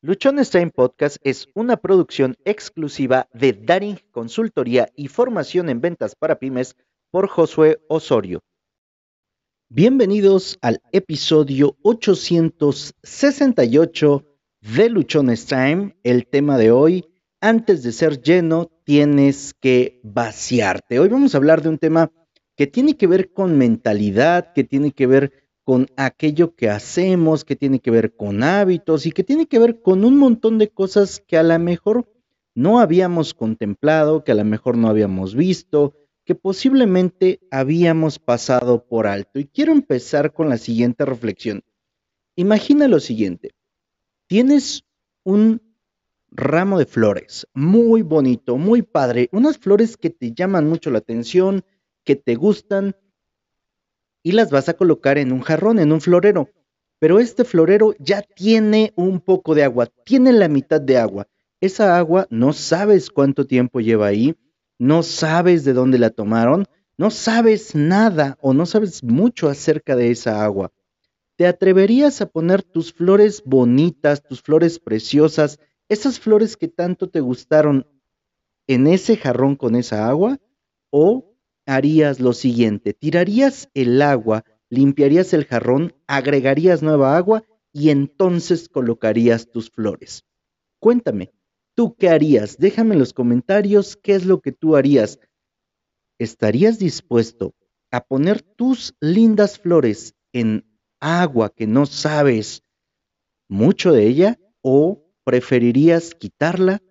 Luchones Time Podcast es una producción exclusiva de Daring Consultoría y Formación en Ventas para Pymes por Josué Osorio. Bienvenidos al episodio 868 de Luchones Time. El tema de hoy, antes de ser lleno, tienes que vaciarte. Hoy vamos a hablar de un tema que tiene que ver con mentalidad, que tiene que ver con aquello que hacemos, que tiene que ver con hábitos y que tiene que ver con un montón de cosas que a lo mejor no habíamos contemplado, que a lo mejor no habíamos visto, que posiblemente habíamos pasado por alto. Y quiero empezar con la siguiente reflexión. Imagina lo siguiente. Tienes un ramo de flores muy bonito, muy padre, unas flores que te llaman mucho la atención, que te gustan, y las vas a colocar en un jarrón, en un florero. Pero este florero ya tiene un poco de agua, tiene la mitad de agua. Esa agua no sabes cuánto tiempo lleva ahí, no sabes de dónde la tomaron, no sabes nada o no sabes mucho acerca de esa agua. ¿Te atreverías a poner tus flores bonitas, tus flores preciosas, esas flores que tanto te gustaron en ese jarrón con esa agua? ¿O harías lo siguiente, tirarías el agua, limpiarías el jarrón, agregarías nueva agua y entonces colocarías tus flores. Cuéntame, ¿tú qué harías? Déjame en los comentarios qué es lo que tú harías. ¿Estarías dispuesto a poner tus lindas flores en agua que no sabes mucho de ella o preferirías quitarla,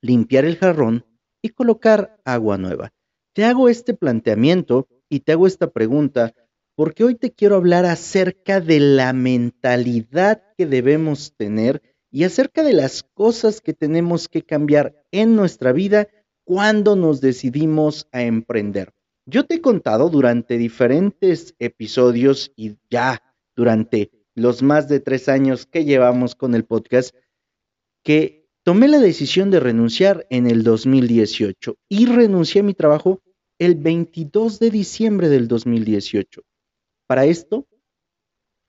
limpiar el jarrón y colocar agua nueva? Te hago este planteamiento y te hago esta pregunta porque hoy te quiero hablar acerca de la mentalidad que debemos tener y acerca de las cosas que tenemos que cambiar en nuestra vida cuando nos decidimos a emprender. Yo te he contado durante diferentes episodios y ya durante los más de tres años que llevamos con el podcast que tomé la decisión de renunciar en el 2018 y renuncié a mi trabajo el 22 de diciembre del 2018. Para esto,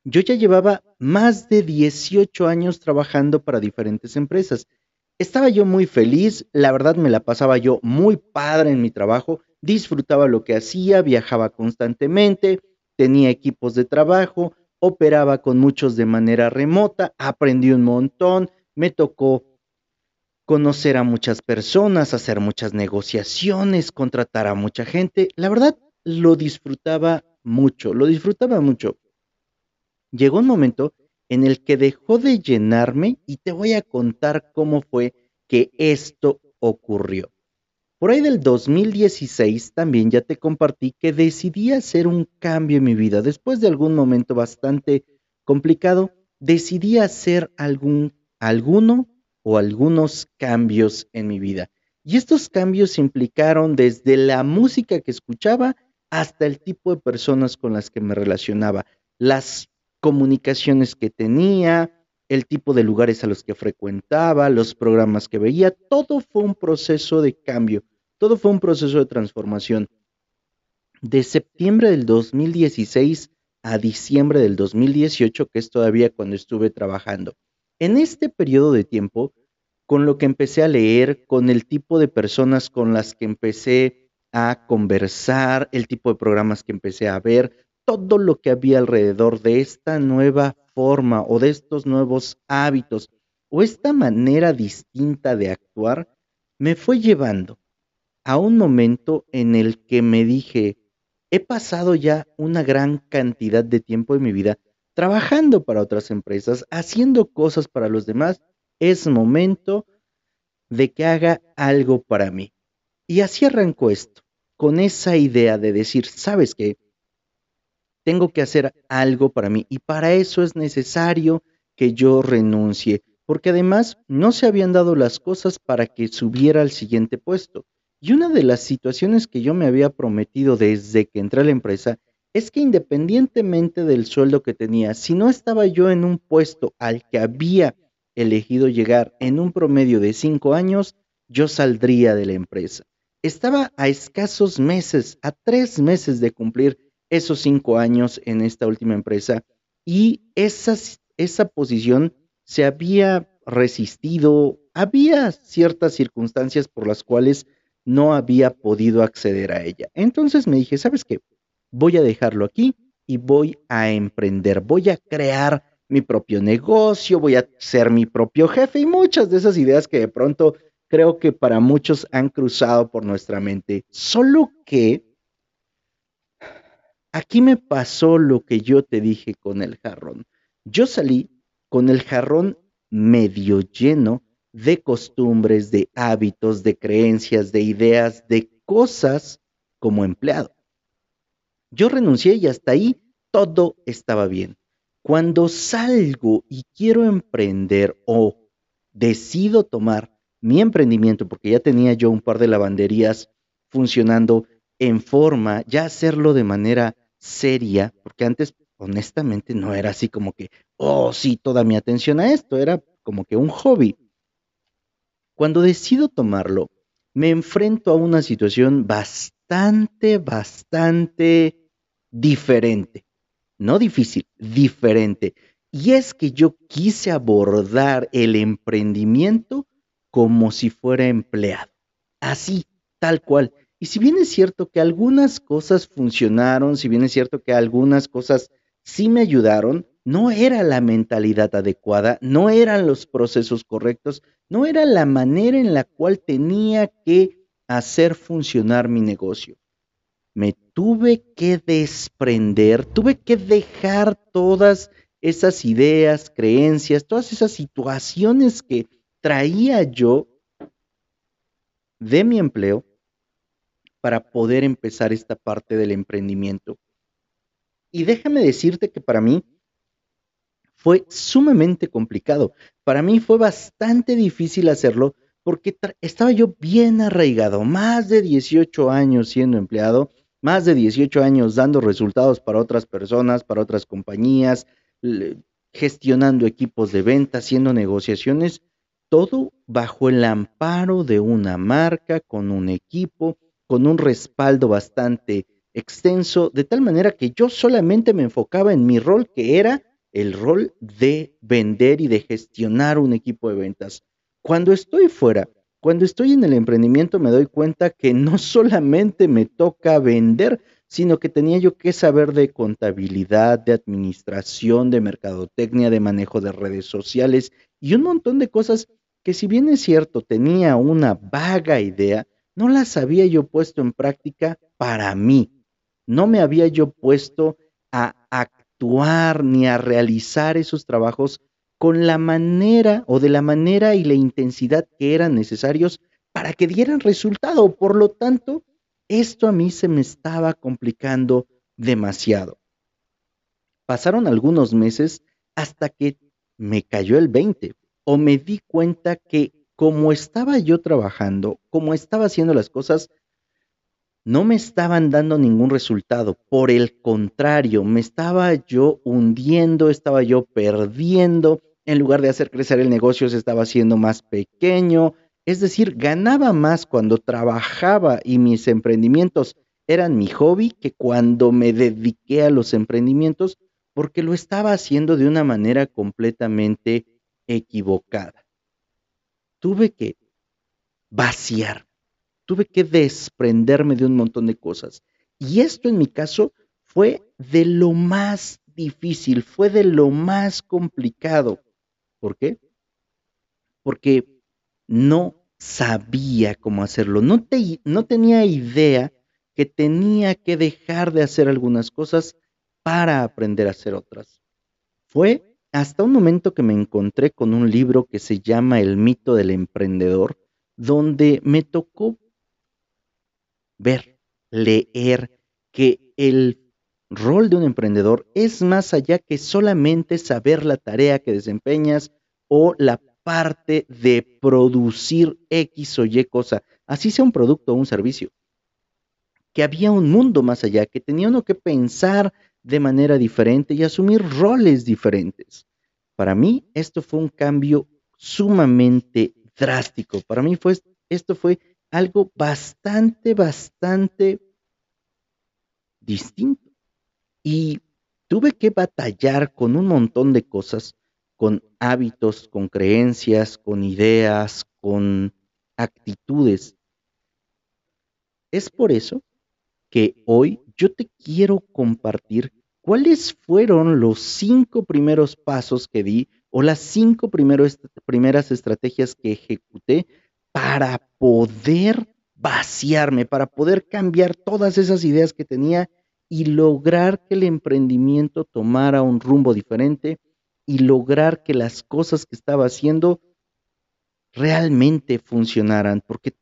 yo ya llevaba más de 18 años trabajando para diferentes empresas. Estaba yo muy feliz, la verdad me la pasaba yo muy padre en mi trabajo, disfrutaba lo que hacía, viajaba constantemente, tenía equipos de trabajo, operaba con muchos de manera remota, aprendí un montón, me tocó conocer a muchas personas, hacer muchas negociaciones, contratar a mucha gente. La verdad, lo disfrutaba mucho, lo disfrutaba mucho. Llegó un momento en el que dejó de llenarme y te voy a contar cómo fue que esto ocurrió. Por ahí del 2016 también ya te compartí que decidí hacer un cambio en mi vida. Después de algún momento bastante complicado, decidí hacer algún, alguno o algunos cambios en mi vida. Y estos cambios implicaron desde la música que escuchaba hasta el tipo de personas con las que me relacionaba, las comunicaciones que tenía, el tipo de lugares a los que frecuentaba, los programas que veía, todo fue un proceso de cambio, todo fue un proceso de transformación. De septiembre del 2016 a diciembre del 2018, que es todavía cuando estuve trabajando. En este periodo de tiempo, con lo que empecé a leer, con el tipo de personas con las que empecé a conversar, el tipo de programas que empecé a ver, todo lo que había alrededor de esta nueva forma o de estos nuevos hábitos o esta manera distinta de actuar, me fue llevando a un momento en el que me dije, he pasado ya una gran cantidad de tiempo en mi vida trabajando para otras empresas, haciendo cosas para los demás, es momento de que haga algo para mí. Y así arrancó esto, con esa idea de decir, ¿sabes qué? Tengo que hacer algo para mí y para eso es necesario que yo renuncie, porque además no se habían dado las cosas para que subiera al siguiente puesto. Y una de las situaciones que yo me había prometido desde que entré a la empresa es que independientemente del sueldo que tenía, si no estaba yo en un puesto al que había elegido llegar en un promedio de cinco años, yo saldría de la empresa. Estaba a escasos meses, a tres meses de cumplir esos cinco años en esta última empresa y esa, posición se había resistido, había ciertas circunstancias por las cuales no había podido acceder a ella. Entonces me dije, ¿sabes qué? Voy a dejarlo aquí y voy a emprender, voy a crear mi propio negocio, voy a ser mi propio jefe y muchas de esas ideas que de pronto creo que para muchos han cruzado por nuestra mente. Solo que aquí me pasó lo que yo te dije con el jarrón. Yo salí con el jarrón medio lleno de costumbres, de hábitos, de creencias, de ideas, de cosas como empleado. Yo renuncié y hasta ahí todo estaba bien. Cuando salgo y quiero emprender o decido tomar mi emprendimiento, porque ya tenía yo un par de lavanderías funcionando en forma, ya hacerlo de manera seria, porque antes honestamente no era así como que, oh, sí, toda mi atención a esto, era como que un hobby. Cuando decido tomarlo, me enfrento a una situación bastante, bastante diferente. No difícil, diferente. Y es que yo quise abordar el emprendimiento como si fuera empleado. Así, tal cual. Y si bien es cierto que algunas cosas funcionaron, si bien es cierto que algunas cosas sí me ayudaron, no era la mentalidad adecuada, no eran los procesos correctos, no era la manera en la cual tenía que hacer funcionar mi negocio. Me tuve que desprender, tuve que dejar todas esas ideas, creencias, todas esas situaciones que traía yo de mi empleo para poder empezar esta parte del emprendimiento. Y déjame decirte que para mí fue sumamente complicado. Para mí fue bastante difícil hacerlo porque estaba yo bien arraigado, más de 18 años siendo empleado, más de 18 años dando resultados para otras personas, para otras compañías, gestionando equipos de venta, haciendo negociaciones, todo bajo el amparo de una marca, con un equipo, con un respaldo bastante extenso, de tal manera que yo solamente me enfocaba en mi rol, que era el rol de vender y de gestionar un equipo de ventas. Cuando estoy fuera, cuando estoy en el emprendimiento me doy cuenta que no solamente me toca vender, sino que tenía yo que saber de contabilidad, de administración, de mercadotecnia, de manejo de redes sociales y un montón de cosas que si bien es cierto tenía una vaga idea, no las había yo puesto en práctica para mí. No me había yo puesto a actuar ni a realizar esos trabajos con la manera o de la manera y la intensidad que eran necesarios para que dieran resultado. Por lo tanto, esto a mí se me estaba complicando demasiado. Pasaron algunos meses hasta que me cayó el 20 o me di cuenta que como estaba yo trabajando, como estaba haciendo las cosas, no me estaban dando ningún resultado. Por el contrario, me estaba yo hundiendo, estaba yo perdiendo. En lugar de hacer crecer el negocio, se estaba haciendo más pequeño. Es decir, ganaba más cuando trabajaba y mis emprendimientos eran mi hobby que cuando me dediqué a los emprendimientos, porque lo estaba haciendo de una manera completamente equivocada. Tuve que vaciar tuve que desprenderme de un montón de cosas. Y esto en mi caso fue de lo más difícil, fue de lo más complicado. ¿Por qué? Porque no sabía cómo hacerlo, no, no tenía idea que tenía que dejar de hacer algunas cosas para aprender a hacer otras. Fue hasta un momento que me encontré con un libro que se llama El mito del emprendedor, donde me tocó ver, leer que el rol de un emprendedor es más allá que solamente saber la tarea que desempeñas o la parte de producir X o Y cosa, así sea un producto o un servicio. Que había un mundo más allá, que tenía uno que pensar de manera diferente y asumir roles diferentes. Para mí esto fue un cambio sumamente drástico. Para mí fue, esto fue algo bastante, bastante distinto. Y tuve que batallar con un montón de cosas con hábitos, con creencias, con ideas, con actitudes. Es por eso que hoy yo te quiero compartir cuáles fueron los cinco primeros pasos que di o las cinco primeras estrategias que ejecuté para poder vaciarme, para poder cambiar todas esas ideas que tenía y lograr que el emprendimiento tomara un rumbo diferente y lograr que las cosas que estaba haciendo realmente funcionaran, porque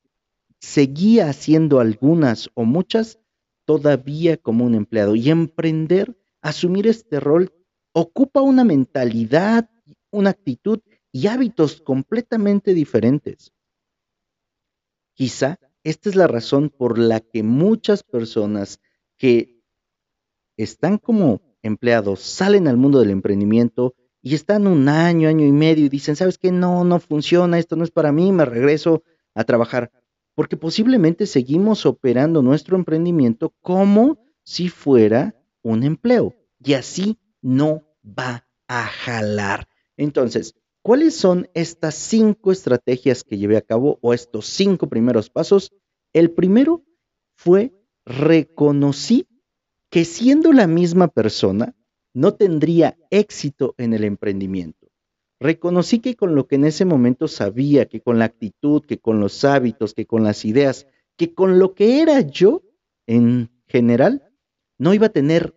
seguía haciendo algunas o muchas todavía como un empleado y emprender, asumir este rol, ocupa una mentalidad, una actitud y hábitos completamente diferentes. Quizá esta es la razón por la que muchas personas que están como empleados salen al mundo del emprendimiento y están un año, año y medio y dicen, ¿sabes qué? No, no funciona, esto no es para mí, me regreso a trabajar. Porque posiblemente seguimos operando nuestro emprendimiento como si fuera un empleo. Y así no va a jalar. Entonces, ¿cuáles son estas cinco estrategias que llevé a cabo o estos cinco primeros pasos? El primero fue reconocí que siendo la misma persona, no tendría éxito en el emprendimiento. Reconocí que con lo que en ese momento sabía, que con la actitud, que con los hábitos, que con las ideas, que con lo que era yo en general, no iba a tener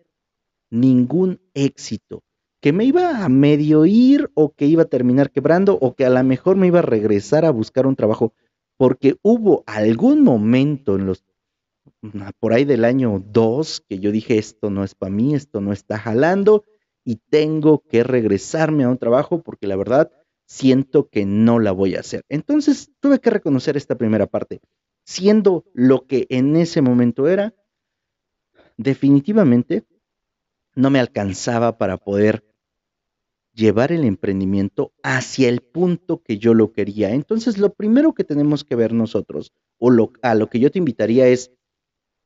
ningún éxito, que me iba a medio ir o que iba a terminar quebrando o que a lo mejor me iba a regresar a buscar un trabajo, porque hubo algún momento en los por ahí del año 2 que yo dije, esto no es para mí, esto no está jalando y tengo que regresarme a un trabajo porque la verdad siento que no la voy a hacer. Entonces tuve que reconocer esta primera parte. Siendo lo que en ese momento era, definitivamente no me alcanzaba para poder llevar el emprendimiento hacia el punto que yo lo quería. Entonces, lo primero que tenemos que ver nosotros, o a lo que yo te invitaría es,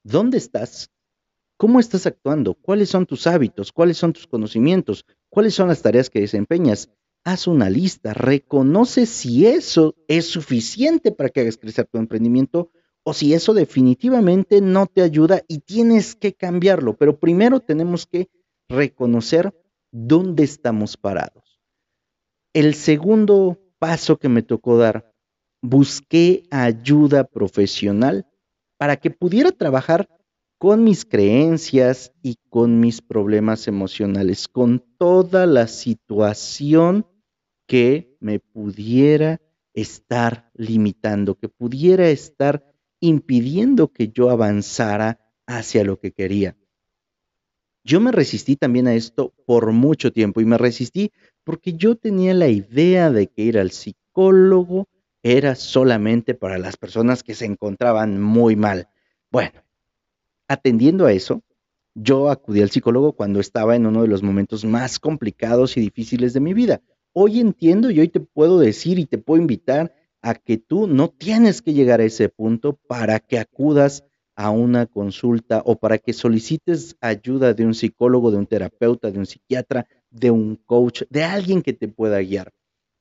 ¿Dónde estás? ¿Cómo estás actuando? ¿Cuáles son tus hábitos? ¿Cuáles son tus conocimientos? ¿Cuáles son las tareas que desempeñas? Haz una lista, reconoce si eso es suficiente para que hagas crecer tu emprendimiento o si eso definitivamente no te ayuda y tienes que cambiarlo. Pero primero tenemos que reconocer dónde estamos parados. El segundo paso que me tocó dar, busqué ayuda profesional para que pudiera trabajar con mis creencias y con mis problemas emocionales, con toda la situación que me pudiera estar limitando, que pudiera estar impidiendo que yo avanzara hacia lo que quería. Yo me resistí también a esto por mucho tiempo y me resistí porque yo tenía la idea de que ir al psicólogo era solamente para las personas que se encontraban muy mal. Bueno, atendiendo a eso, yo acudí al psicólogo cuando estaba en uno de los momentos más complicados y difíciles de mi vida. Hoy entiendo y hoy te puedo decir y te puedo invitar a que tú no tienes que llegar a ese punto para que acudas a una consulta o para que solicites ayuda de un psicólogo, de un terapeuta, de un psiquiatra, de un coach, de alguien que te pueda guiar.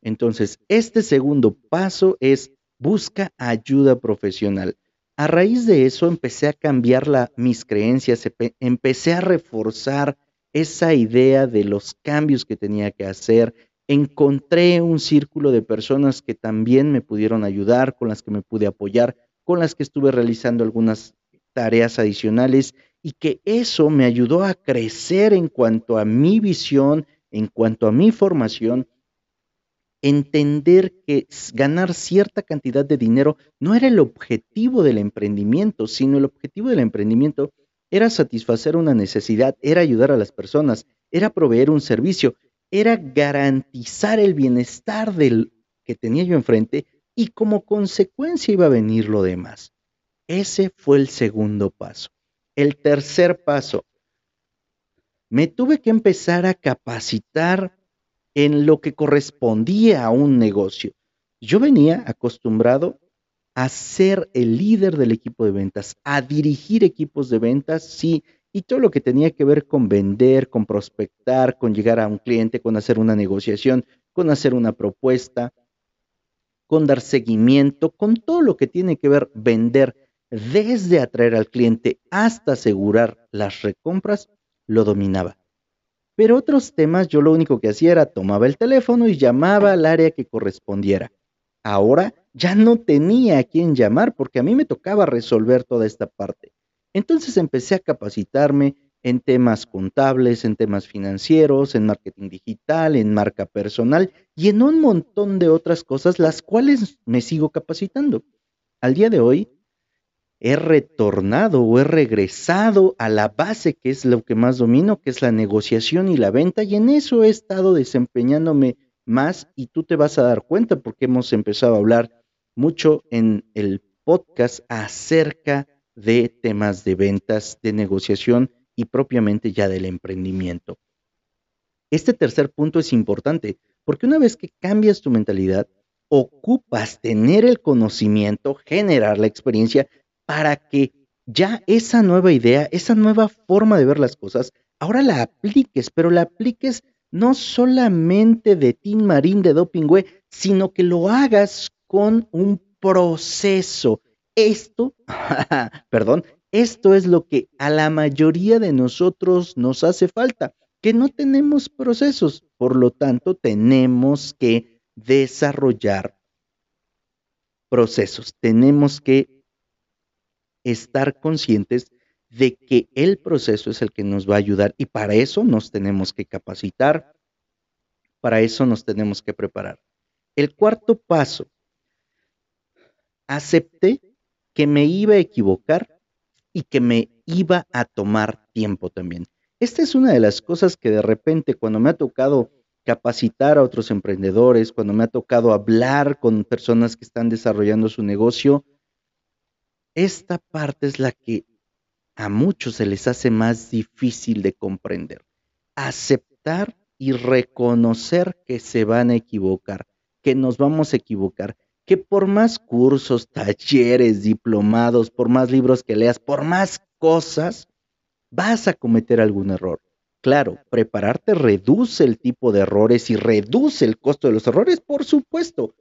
Entonces, este segundo paso es busca ayuda profesional. A raíz de eso empecé a cambiar mis creencias, empecé a reforzar esa idea de los cambios que tenía que hacer. Encontré un círculo de personas que también me pudieron ayudar, con las que me pude apoyar, con las que estuve realizando algunas tareas adicionales y que eso me ayudó a crecer en cuanto a mi visión, en cuanto a mi formación entender que ganar cierta cantidad de dinero no era el objetivo del emprendimiento, sino el objetivo del emprendimiento era satisfacer una necesidad, era ayudar a las personas, era proveer un servicio, era garantizar el bienestar del que tenía yo enfrente y como consecuencia iba a venir lo demás. Ese fue el segundo paso. El tercer paso, me tuve que empezar a capacitar en lo que correspondía a un negocio. Yo venía acostumbrado a ser el líder del equipo de ventas, a dirigir equipos de ventas, sí, y todo lo que tenía que ver con vender, con prospectar, con llegar a un cliente, con hacer una negociación, con hacer una propuesta, con dar seguimiento, con todo lo que tiene que ver vender desde atraer al cliente hasta asegurar las recompras, lo dominaba. Pero otros temas yo lo único que hacía era tomaba el teléfono y llamaba al área que correspondiera. Ahora ya no tenía a quién llamar porque a mí me tocaba resolver toda esta parte. Entonces empecé a capacitarme en temas contables, en temas financieros, en marketing digital, en marca personal y en un montón de otras cosas, las cuales me sigo capacitando. Al día de hoy, he retornado o he regresado a la base que es lo que más domino, que es la negociación y la venta, y en eso he estado desempeñándome más y tú te vas a dar cuenta porque hemos empezado a hablar mucho en el podcast acerca de temas de ventas, de negociación y propiamente ya del emprendimiento. Este tercer punto es importante porque una vez que cambias tu mentalidad, ocupas tener el conocimiento, generar la experiencia para que ya esa nueva idea, esa nueva forma de ver las cosas, ahora la apliques, pero la apliques no solamente de Team Marín de Dopingüe, sino que lo hagas con un proceso. Esto, perdón, esto es lo que a la mayoría de nosotros nos hace falta, que no tenemos procesos, por lo tanto tenemos que desarrollar procesos, tenemos que estar conscientes de que el proceso es el que nos va a ayudar y para eso nos tenemos que capacitar, para eso nos tenemos que preparar. El cuarto paso, acepté que me iba a equivocar y que me iba a tomar tiempo también. Esta es una de las cosas que de repente cuando me ha tocado capacitar a otros emprendedores, cuando me ha tocado hablar con personas que están desarrollando su negocio, esta parte es la que a muchos se les hace más difícil de comprender. Aceptar y reconocer que se van a equivocar, que nos vamos a equivocar, que por más cursos, talleres, diplomados, por más libros que leas, por más cosas, vas a cometer algún error. Claro, prepararte reduce el tipo de errores y reduce el costo de los errores, por supuesto,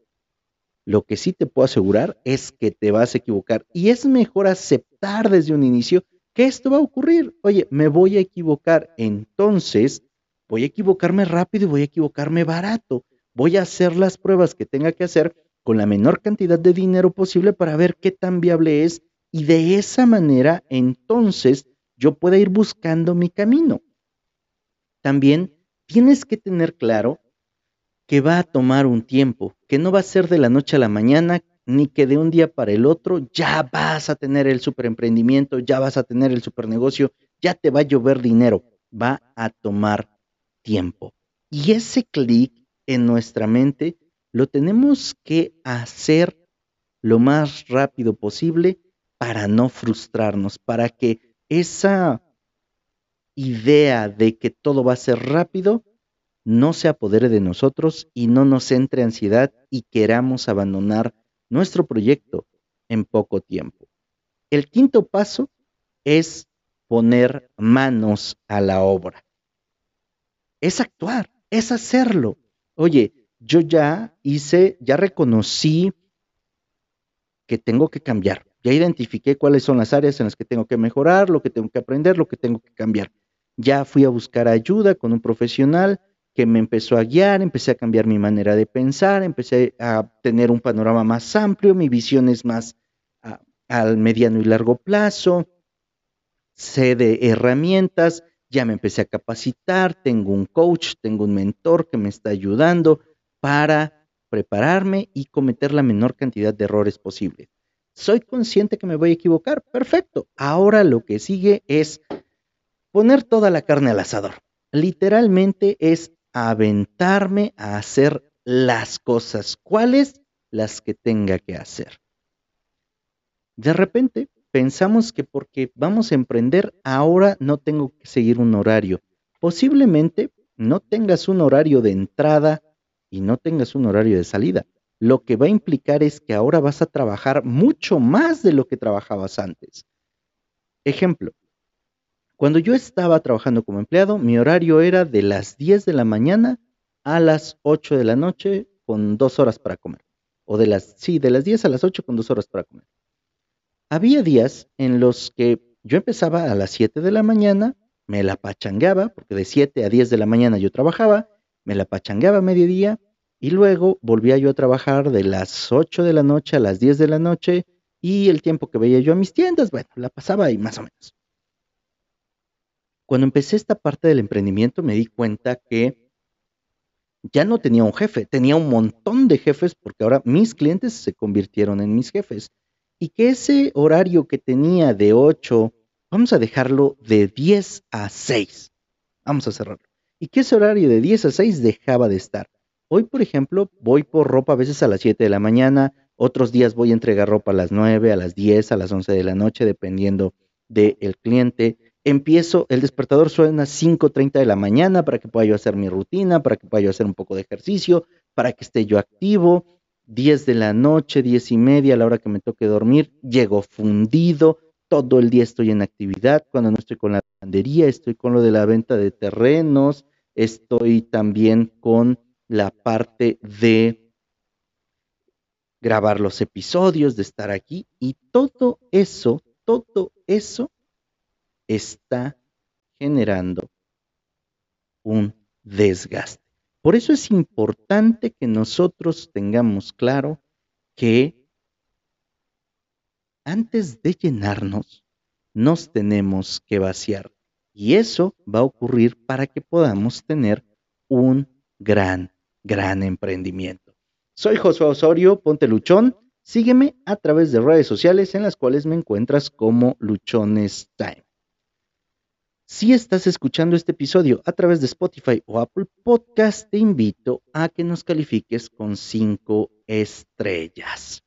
lo que sí te puedo asegurar es que te vas a equivocar y es mejor aceptar desde un inicio que esto va a ocurrir. Oye, me voy a equivocar, entonces voy a equivocarme rápido y voy a equivocarme barato. Voy a hacer las pruebas que tenga que hacer con la menor cantidad de dinero posible para ver qué tan viable es y de esa manera entonces yo pueda ir buscando mi camino. También tienes que tener claro que va a tomar un tiempo, que no va a ser de la noche a la mañana, ni que de un día para el otro ya vas a tener el super emprendimiento, ya vas a tener el super negocio, ya te va a llover dinero, va a tomar tiempo. Y ese clic en nuestra mente lo tenemos que hacer lo más rápido posible para no frustrarnos, para que esa idea de que todo va a ser rápido no se apodere de nosotros y no nos entre ansiedad y queramos abandonar nuestro proyecto en poco tiempo. El quinto paso es poner manos a la obra. Es actuar, es hacerlo. Oye, yo ya hice, ya reconocí que tengo que cambiar. Ya identifiqué cuáles son las áreas en las que tengo que mejorar, lo que tengo que aprender, lo que tengo que cambiar. Ya fui a buscar ayuda con un profesional, que me empezó a guiar, empecé a cambiar mi manera de pensar, empecé a tener un panorama más amplio, mi visión es más al mediano y largo plazo, sé de herramientas, ya me empecé a capacitar, tengo un coach, tengo un mentor que me está ayudando para prepararme y cometer la menor cantidad de errores posible. Soy consciente que me voy a equivocar, perfecto. Ahora lo que sigue es poner toda la carne al asador. Literalmente es aventarme a hacer las cosas. ¿Cuáles? Las que tenga que hacer. De repente pensamos que porque vamos a emprender, ahora no tengo que seguir un horario. Posiblemente no tengas un horario de entrada y no tengas un horario de salida. Lo que va a implicar es que ahora vas a trabajar mucho más de lo que trabajabas antes. Ejemplo, cuando yo estaba trabajando como empleado, mi horario era de las 10 de la mañana a las 8 de la noche con dos horas para comer. O de las, sí, de las 10 a las 8 con dos horas para comer. Había días en los que yo empezaba a las 7 de la mañana, me la pachangueaba, porque de 7 a 10 de la mañana yo trabajaba, me la pachangueaba a mediodía y luego volvía yo a trabajar de las 8 de la noche a las 10 de la noche y el tiempo que veía yo a mis tiendas, bueno, la pasaba ahí más o menos. Cuando empecé esta parte del emprendimiento me di cuenta que ya no tenía un jefe, tenía un montón de jefes porque ahora mis clientes se convirtieron en mis jefes. Y que ese horario que tenía de 8, vamos a dejarlo de 10 a 6. Vamos a cerrarlo. Y que ese horario de 10 a 6 dejaba de estar. Hoy, por ejemplo, voy por ropa a veces a las 7 de la mañana, otros días voy a entregar ropa a las 9, a las 10, a las 11 de la noche, dependiendo del cliente empiezo, el despertador suena a 5.30 de la mañana para que pueda yo hacer mi rutina, para que pueda yo hacer un poco de ejercicio, para que esté yo activo. 10 de la noche, 10 y media, a la hora que me toque dormir, llego fundido, todo el día estoy en actividad, cuando no estoy con la lavandería, estoy con lo de la venta de terrenos, estoy también con la parte de grabar los episodios, de estar aquí y todo eso, todo eso está generando un desgaste. Por eso es importante que nosotros tengamos claro que antes de llenarnos, nos tenemos que vaciar. Y eso va a ocurrir para que podamos tener un gran, gran emprendimiento. Soy Josué Osorio, ponte luchón. Sígueme a través de redes sociales en las cuales me encuentras como Luchones Time. Si estás escuchando este episodio a través de Spotify o Apple Podcast, te invito a que nos califiques con cinco estrellas.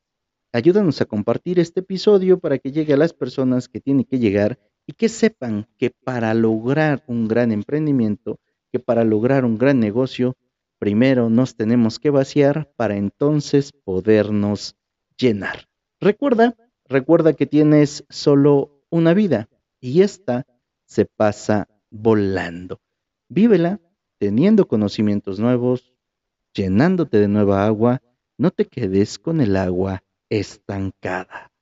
Ayúdanos a compartir este episodio para que llegue a las personas que tienen que llegar y que sepan que para lograr un gran emprendimiento, que para lograr un gran negocio, primero nos tenemos que vaciar para entonces podernos llenar. Recuerda, recuerda que tienes solo una vida y esta se pasa volando. Vívela teniendo conocimientos nuevos, llenándote de nueva agua, no te quedes con el agua estancada.